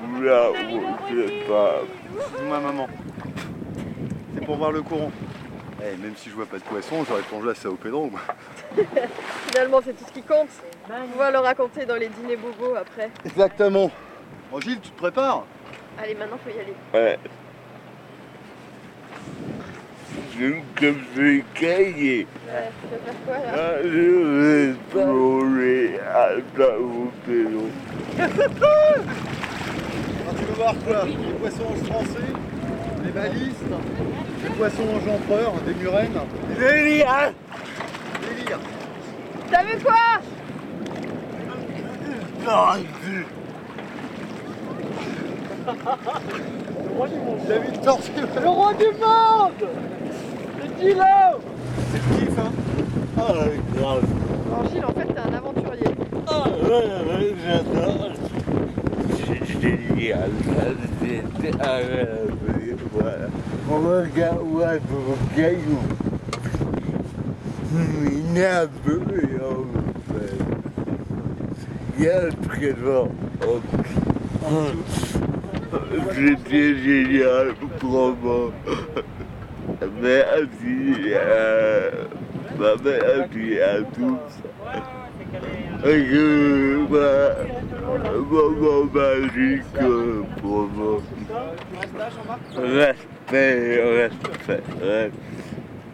Qui pourra je pas. Dis-moi maman. C'est pour voir le courant. Eh, même si je vois pas de poisson, j'aurais plongé à ça au pédron. Finalement, c'est tout ce qui compte. On va le raconter dans les dîners bobos après. Exactement. Bon Gilles, tu te prépares? Allez, maintenant, faut y aller. Ouais. J'aime comme je cahier. Ouais, tu vas faire quoi là? Ah, je vais plonger à ta tu veux voir quoi Les poissons français, les balistes, les poissons empereurs, des murènes, Génial des lyres. T'as vu quoi Non, tu- T'as vu le Le roi du monde Le kilo C'est le kiff, hein Ah, grave. Alors Gilles, en fait, t'es un aventurier. Ah, ouais, ouais, j'adore. C'est génial. C'est agréable. Voilà. On regarde ouais. Il en fait. Y a présent. C'était génial, vraiment. Merci. Euh, bah, merci à tous. Je, bah, moment magique pour moi. Respect, respect, respect,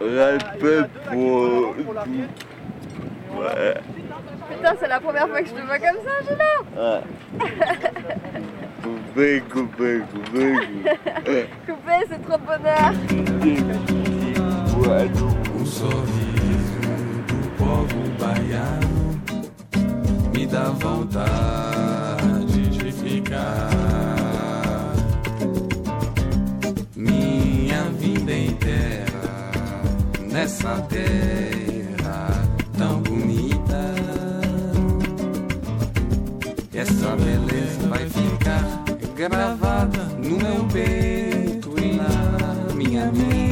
respect pour tout. Ouais. Putain, c'est la première fois que je te vois comme ça, Gilles Ouais. Coupé, coupé, coupé, coupé. Coupé, c'est trop de bonheur Ouais. Da dá vontade de ficar minha vida inteira nessa terra tão bonita. Essa beleza vai ficar gravada no meu peito e na minha mente.